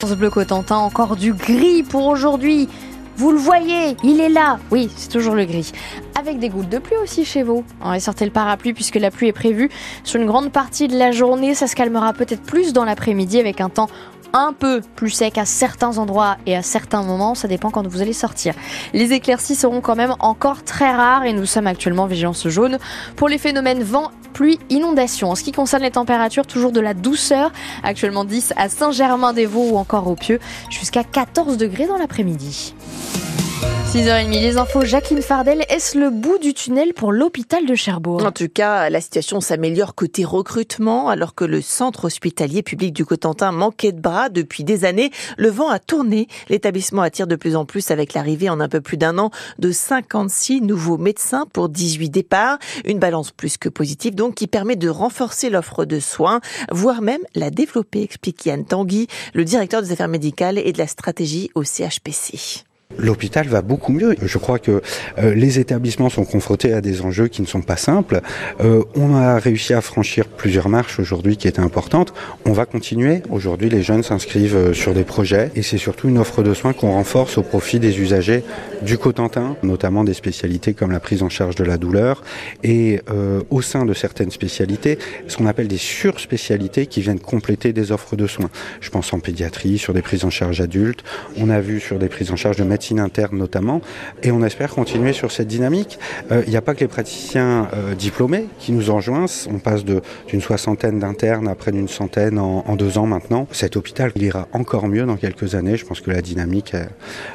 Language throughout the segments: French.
France Bleu Cotentin, encore du gris pour aujourd'hui. Vous le voyez, il est là. Oui, c'est toujours le gris. Avec des gouttes de pluie aussi chez vous. On va sortir le parapluie puisque la pluie est prévue sur une grande partie de la journée. Ça se calmera peut-être plus dans l'après-midi avec un temps un peu plus sec à certains endroits et à certains moments, ça dépend quand vous allez sortir. Les éclaircies seront quand même encore très rares et nous sommes actuellement vigilance jaune pour les phénomènes vent, pluie, inondation. En ce qui concerne les températures, toujours de la douceur, actuellement 10 à Saint-Germain-des-Vaux ou encore au Pieux, jusqu'à 14 degrés dans l'après-midi. 6h30, les infos. Jacqueline Fardel, est-ce le bout du tunnel pour l'hôpital de Cherbourg? En tout cas, la situation s'améliore côté recrutement, alors que le centre hospitalier public du Cotentin manquait de bras depuis des années. Le vent a tourné. L'établissement attire de plus en plus avec l'arrivée en un peu plus d'un an de 56 nouveaux médecins pour 18 départs. Une balance plus que positive, donc, qui permet de renforcer l'offre de soins, voire même la développer, explique Yann Tanguy, le directeur des affaires médicales et de la stratégie au CHPC. L'hôpital va beaucoup mieux. Je crois que euh, les établissements sont confrontés à des enjeux qui ne sont pas simples. Euh, on a réussi à franchir plusieurs marches aujourd'hui qui étaient importantes. On va continuer. Aujourd'hui, les jeunes s'inscrivent euh, sur des projets et c'est surtout une offre de soins qu'on renforce au profit des usagers du Cotentin, notamment des spécialités comme la prise en charge de la douleur et au sein de certaines spécialités, ce qu'on appelle des surspécialités qui viennent compléter des offres de soins. Je pense en pédiatrie, sur des prises en charge adultes. On a vu sur des prises en charge de médecine interne notamment, et on espère continuer sur cette dynamique. Euh, il n'y a pas que les praticiens euh, diplômés qui nous enjoignent, on passe d'une soixantaine d'internes à près d'une centaine en, en, deux ans maintenant. Cet hôpital il ira encore mieux dans quelques années, je pense que la dynamique, elle,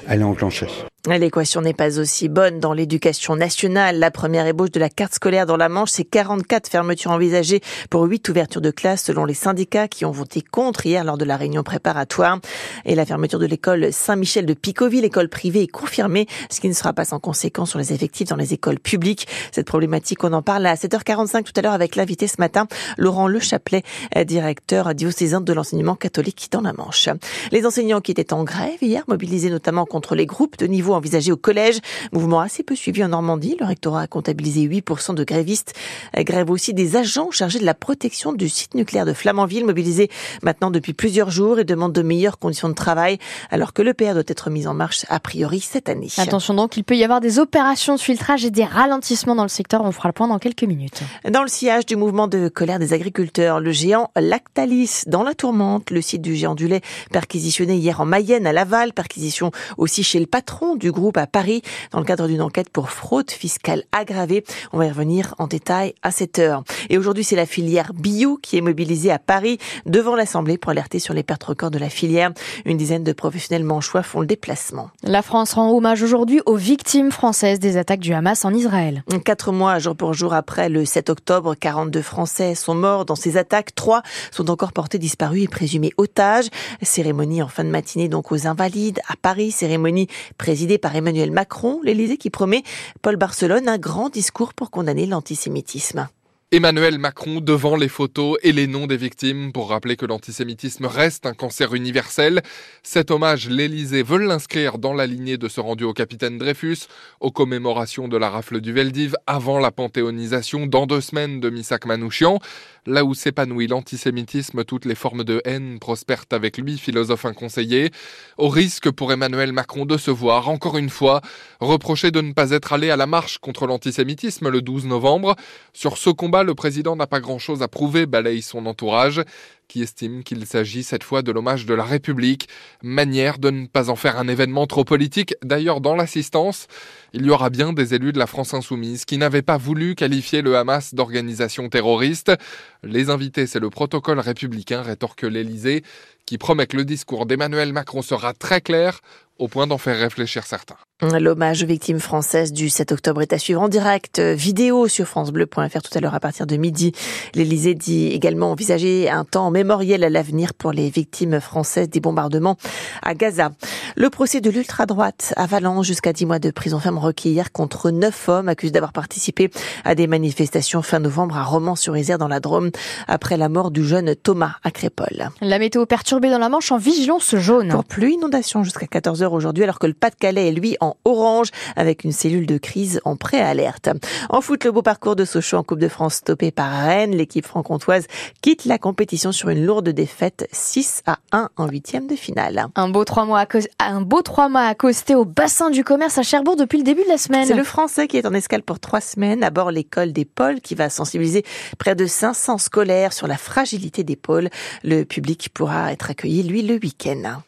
elle est enclenchée. L'équation n'est pas aussi bonne dans l'éducation nationale. La première ébauche de la carte scolaire dans la Manche, c'est 44 fermetures envisagées pour 8 ouvertures de classe selon les syndicats qui ont voté contre hier lors de la réunion préparatoire. Et la fermeture de l'école Saint-Michel de Picoville, école privée, est confirmée, ce qui ne sera pas sans conséquence sur les effectifs dans les écoles publiques. Cette problématique, on en parle à 7h45 tout à l'heure avec l'invité ce matin, Laurent Le Chapelet, directeur diocésain de l'enseignement catholique dans la Manche. Les enseignants qui étaient en grève hier, mobilisés notamment contre les groupes de niveau envisagé au collège. Mouvement assez peu suivi en Normandie. Le rectorat a comptabilisé 8% de grévistes. Grève aussi des agents chargés de la protection du site nucléaire de Flamanville, mobilisés maintenant depuis plusieurs jours et demandent de meilleures conditions de travail, alors que l'EPR doit être mis en marche a priori cette année. Attention donc, il peut y avoir des opérations de filtrage et des ralentissements dans le secteur. On fera le point dans quelques minutes. Dans le sillage du mouvement de colère des agriculteurs, le géant Lactalis dans la tourmente, le site du géant du lait perquisitionné hier en Mayenne à Laval, perquisition aussi chez le patron du groupe à Paris dans le cadre d'une enquête pour fraude fiscale aggravée. On va y revenir en détail à cette heure. Et aujourd'hui, c'est la filière bio qui est mobilisée à Paris devant l'Assemblée pour alerter sur les pertes records de la filière. Une dizaine de professionnels manchois font le déplacement. La France rend hommage aujourd'hui aux victimes françaises des attaques du Hamas en Israël. Quatre mois, jour pour jour après le 7 octobre, 42 Français sont morts dans ces attaques. Trois sont encore portés disparus et présumés otages. Cérémonie en fin de matinée donc aux Invalides à Paris. Cérémonie présidée par Emmanuel Macron, l'Élysée qui promet Paul Barcelone un grand discours pour condamner l'antisémitisme. Emmanuel Macron devant les photos et les noms des victimes pour rappeler que l'antisémitisme reste un cancer universel. Cet hommage, l'Élysée veut l'inscrire dans la lignée de ce rendu au capitaine Dreyfus, aux commémorations de la rafle du Veldiv avant la panthéonisation dans deux semaines de Missak Manouchian. Là où s'épanouit l'antisémitisme, toutes les formes de haine prospèrent avec lui, philosophe inconseillé, au risque pour Emmanuel Macron de se voir, encore une fois, reproché de ne pas être allé à la marche contre l'antisémitisme le 12 novembre. Sur ce combat, le président n'a pas grand-chose à prouver, balaye son entourage qui estime qu'il s'agit cette fois de l'hommage de la République, manière de ne pas en faire un événement trop politique. D'ailleurs, dans l'assistance, il y aura bien des élus de la France insoumise qui n'avaient pas voulu qualifier le Hamas d'organisation terroriste. Les invités, c'est le protocole républicain, rétorque l'Élysée, qui promet que le discours d'Emmanuel Macron sera très clair, au point d'en faire réfléchir certains. L'hommage aux victimes françaises du 7 octobre est à suivre en direct euh, vidéo sur francebleu.fr tout à l'heure à partir de midi. L'Elysée dit également envisager un temps mémoriel à l'avenir pour les victimes françaises des bombardements à Gaza. Le procès de l'ultra-droite à Valence jusqu'à 10 mois de prison ferme requis hier contre 9 hommes accusés d'avoir participé à des manifestations fin novembre à Romans-sur-Isère dans la Drôme après la mort du jeune Thomas à Crépole. La météo perturbée dans la Manche en vigilance jaune. Pour pluie, inondation jusqu'à 14h aujourd'hui alors que le Pas-de-Calais est lui en orange avec une cellule de crise en préalerte. En foot, le beau parcours de Sochaux en Coupe de France stoppé par Rennes. L'équipe franc-comtoise quitte la compétition sur sur une lourde défaite 6 à 1 en huitième de finale. Un beau trois mois, un beau trois mois accosté au bassin du commerce à Cherbourg depuis le début de la semaine. C'est le français qui est en escale pour trois semaines à bord l'école des pôles qui va sensibiliser près de 500 scolaires sur la fragilité des pôles. Le public pourra être accueilli, lui, le week-end.